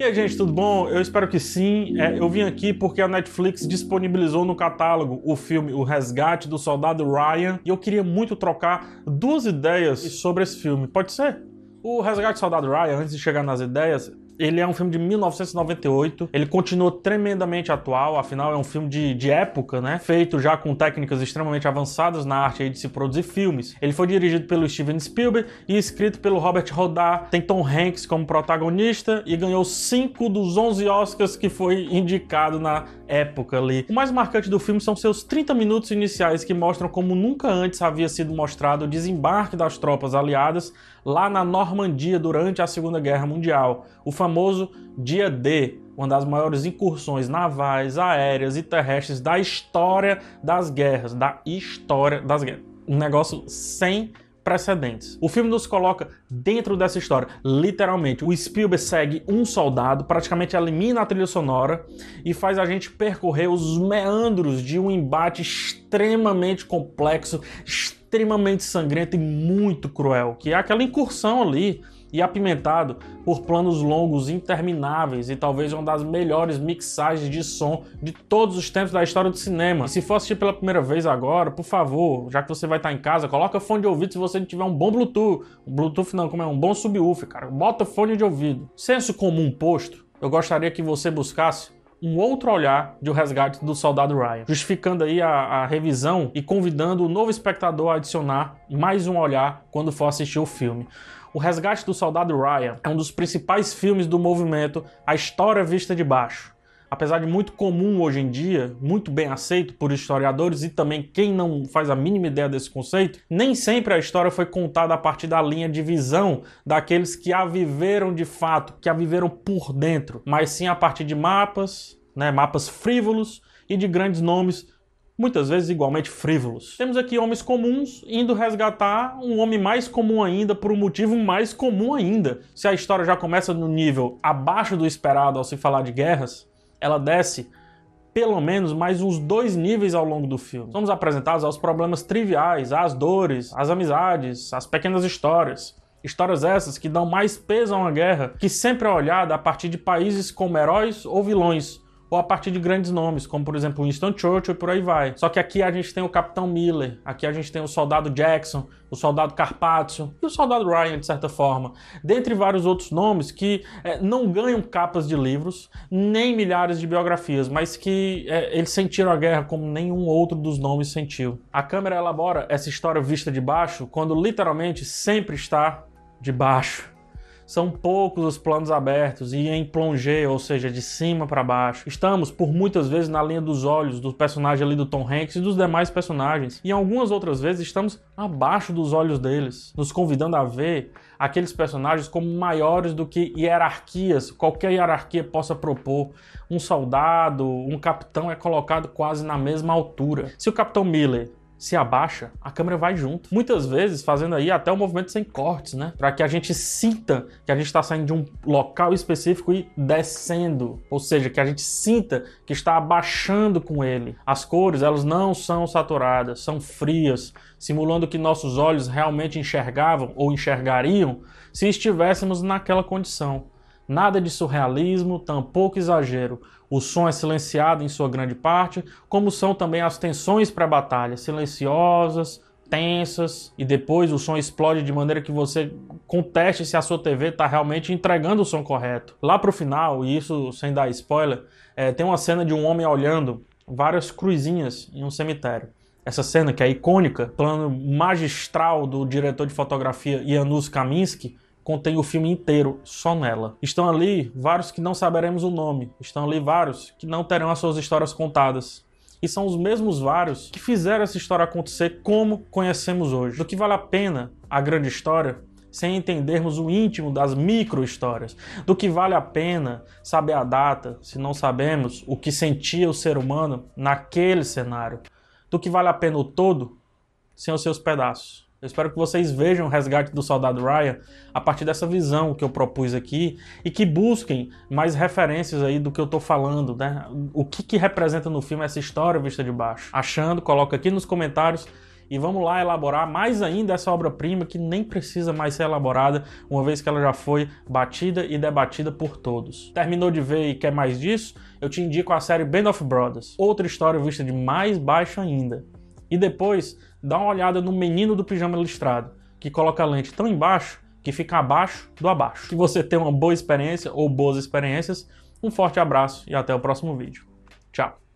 E aí, gente, tudo bom? Eu espero que sim. É, eu vim aqui porque a Netflix disponibilizou no catálogo o filme O Resgate do Soldado Ryan e eu queria muito trocar duas ideias sobre esse filme. Pode ser? O Resgate do Soldado Ryan, antes de chegar nas ideias, ele é um filme de 1998. Ele continua tremendamente atual, afinal é um filme de, de época, né? Feito já com técnicas extremamente avançadas na arte de se produzir filmes. Ele foi dirigido pelo Steven Spielberg e escrito pelo Robert Rodar. Tem Tom Hanks como protagonista e ganhou 5 dos 11 Oscars que foi indicado na época ali. O mais marcante do filme são seus 30 minutos iniciais que mostram como nunca antes havia sido mostrado o desembarque das tropas aliadas lá na Normandia durante a Segunda Guerra Mundial, o famoso Dia D, uma das maiores incursões navais, aéreas e terrestres da história das guerras, da história das guerras. Um negócio sem precedentes. O filme nos coloca dentro dessa história, literalmente. O Spielberg segue um soldado, praticamente elimina a trilha sonora e faz a gente percorrer os meandros de um embate extremamente complexo, extremamente sangrento e muito cruel, que é aquela incursão ali e apimentado por planos longos intermináveis e talvez uma das melhores mixagens de som de todos os tempos da história do cinema. E se for assistir pela primeira vez agora, por favor, já que você vai estar em casa, coloca fone de ouvido se você não tiver um bom Bluetooth. Um Bluetooth não, como é um bom subwoofer, cara. Bota fone de ouvido. Senso comum posto, eu gostaria que você buscasse um outro olhar de O Resgate do Soldado Ryan, justificando aí a, a, revisão e convidando o novo espectador a adicionar mais um olhar quando for assistir o filme. O Resgate do Soldado Ryan é um dos principais filmes do movimento A História Vista de Baixo. Apesar de muito comum hoje em dia, muito bem aceito por historiadores e também quem não faz a mínima ideia desse conceito, nem sempre a história foi contada a partir da linha de visão daqueles que a viveram de fato, que a viveram por dentro, mas sim a partir de mapas, né, mapas frívolos e de grandes nomes muitas vezes igualmente frívolos. Temos aqui homens comuns indo resgatar um homem mais comum ainda por um motivo mais comum ainda. Se a história já começa no nível abaixo do esperado ao se falar de guerras, ela desce pelo menos mais uns dois níveis ao longo do filme. Somos apresentados aos problemas triviais, às dores, às amizades, às pequenas histórias. Histórias essas que dão mais peso a uma guerra que sempre é olhada a partir de países como heróis ou vilões, ou a partir de grandes nomes, como por exemplo Winston Churchill e por aí vai. Só que aqui a gente tem o Capitão Miller, aqui a gente tem o Soldado Jackson, o Soldado Carpaccio e o Soldado Ryan, de certa forma, dentre vários outros nomes que é, não ganham capas de livros, nem milhares de biografias, mas que é, eles sentiram a guerra como nenhum outro dos nomes sentiu. A câmera elabora essa história vista de baixo, quando literalmente sempre está de baixo. São poucos os planos abertos e em plongé, ou seja, de cima para baixo. Estamos, por muitas vezes, na linha dos olhos do personagem ali do Tom Hanks e dos demais personagens. E algumas outras vezes estamos abaixo dos olhos deles, nos convidando a ver aqueles personagens como maiores do que hierarquias, qualquer hierarquia possa propor. Um soldado, um capitão é colocado quase na mesma altura. Se o Capitão Miller se abaixa, a câmera vai junto. Muitas vezes fazendo aí até o movimento sem cortes, né? Para que a gente sinta que a gente está saindo de um local específico e descendo, ou seja, que a gente sinta que está abaixando com ele. As cores, elas não são saturadas, são frias, simulando que nossos olhos realmente enxergavam ou enxergariam se estivéssemos naquela condição. Nada de surrealismo, tampouco exagero. O som é silenciado em sua grande parte, como são também as tensões para a batalha, silenciosas, tensas, e depois o som explode de maneira que você conteste se a sua TV está realmente entregando o som correto. Lá para o final, e isso sem dar spoiler, é, tem uma cena de um homem olhando várias cruzinhas em um cemitério. Essa cena que é icônica, plano magistral do diretor de fotografia Janusz Kaminski, contém o filme inteiro só nela. Estão ali vários que não saberemos o nome, estão ali vários que não terão as suas histórias contadas. E são os mesmos vários que fizeram essa história acontecer como conhecemos hoje. Do que vale a pena a grande história sem entendermos o íntimo das micro-histórias. Do que vale a pena saber a data se não sabemos o que sentia o ser humano naquele cenário. Do que vale a pena o todo sem os seus pedaços. Eu espero que vocês vejam o resgate do soldado Ryan a partir dessa visão que eu propus aqui e que busquem mais referências aí do que eu estou falando, né? O que, que representa no filme essa história vista de baixo. Achando, coloca aqui nos comentários e vamos lá elaborar mais ainda essa obra-prima que nem precisa mais ser elaborada, uma vez que ela já foi batida e debatida por todos. Terminou de ver e quer mais disso? Eu te indico a série Band of Brothers, outra história vista de mais baixo ainda. E depois, dá uma olhada no Menino do Pijama Listrado, que coloca a lente tão embaixo que fica abaixo do abaixo. Que você tenha uma boa experiência ou boas experiências. Um forte abraço e até o próximo vídeo. Tchau!